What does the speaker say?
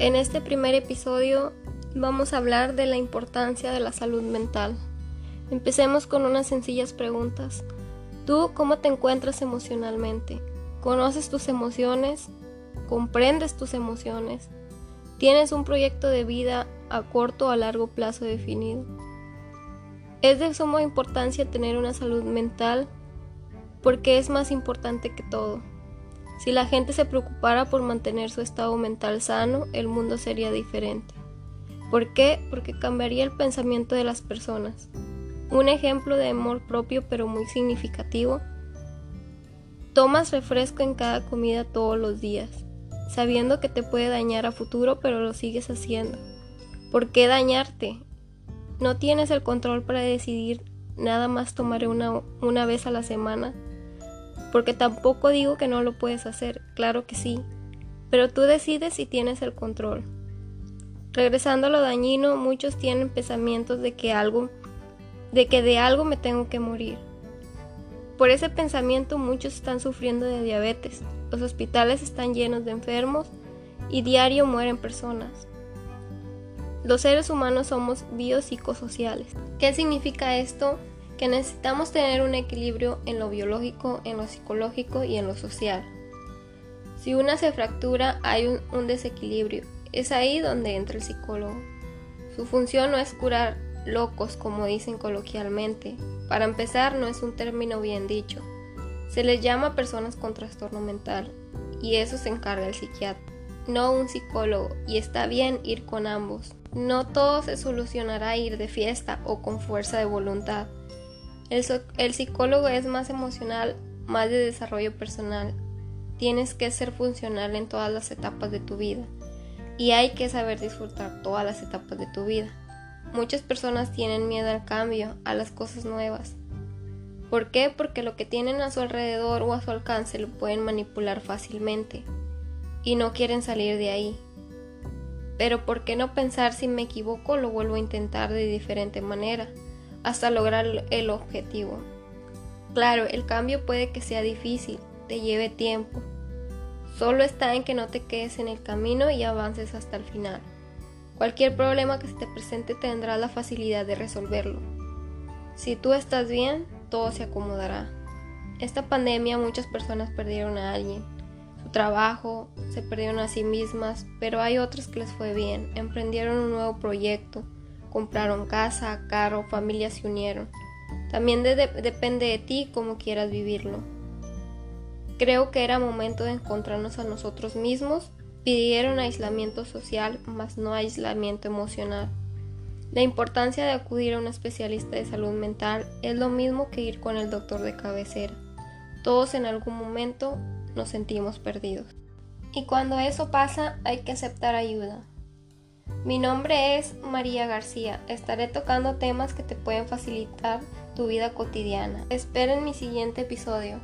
En este primer episodio vamos a hablar de la importancia de la salud mental. Empecemos con unas sencillas preguntas. ¿Tú cómo te encuentras emocionalmente? ¿Conoces tus emociones? ¿Comprendes tus emociones? ¿Tienes un proyecto de vida a corto o a largo plazo definido? Es de suma importancia tener una salud mental porque es más importante que todo. Si la gente se preocupara por mantener su estado mental sano, el mundo sería diferente. ¿Por qué? Porque cambiaría el pensamiento de las personas. Un ejemplo de amor propio pero muy significativo. Tomas refresco en cada comida todos los días, sabiendo que te puede dañar a futuro pero lo sigues haciendo. ¿Por qué dañarte? No tienes el control para decidir nada más tomar una, una vez a la semana porque tampoco digo que no lo puedes hacer, claro que sí, pero tú decides si tienes el control. Regresando a lo dañino, muchos tienen pensamientos de que algo de que de algo me tengo que morir. Por ese pensamiento muchos están sufriendo de diabetes. Los hospitales están llenos de enfermos y diario mueren personas. Los seres humanos somos biopsicosociales. ¿Qué significa esto? Que necesitamos tener un equilibrio en lo biológico, en lo psicológico y en lo social. Si una se fractura, hay un, desequilibrio. Es ahí donde entra el psicólogo. Su función no es curar locos, como dicen coloquialmente. Para empezar, no es un término bien dicho. Se les llama personas con trastorno mental y eso se encarga el psiquiatra, no un psicólogo, y está bien ir con ambos. No todo se solucionará ir de fiesta o con fuerza de voluntad. El, psicólogo es más emocional, más de desarrollo personal. Tienes que ser funcional en todas las etapas de tu vida y hay que saber disfrutar todas las etapas de tu vida. Muchas personas tienen miedo al cambio, a las cosas nuevas. ¿Por qué? Porque lo que tienen a su alrededor o a su alcance lo pueden manipular fácilmente y no quieren salir de ahí. Pero ¿por qué no pensar si me equivoco lo vuelvo a intentar de diferente manera? Hasta lograr el objetivo. Claro, el cambio puede que sea difícil, te lleve tiempo. Solo está en que no te quedes en el camino y avances hasta el final. Cualquier problema que se te presente tendrás la facilidad de resolverlo. Si tú estás bien, todo se acomodará. Esta pandemia muchas personas perdieron a alguien, su trabajo, se perdieron a sí mismas, pero hay otras que les fue bien, emprendieron un nuevo proyecto, compraron casa, carro, familias se unieron. También depende de ti cómo quieras vivirlo. Creo que era momento de encontrarnos a nosotros mismos. Pidieron aislamiento social, mas no aislamiento emocional. La importancia de acudir a un especialista de salud mental es lo mismo que ir con el doctor de cabecera. Todos en algún momento nos sentimos perdidos. Y cuando eso pasa hay que aceptar ayuda. Mi nombre es María García. Estaré tocando temas que te pueden facilitar tu vida cotidiana. Esperen mi siguiente episodio.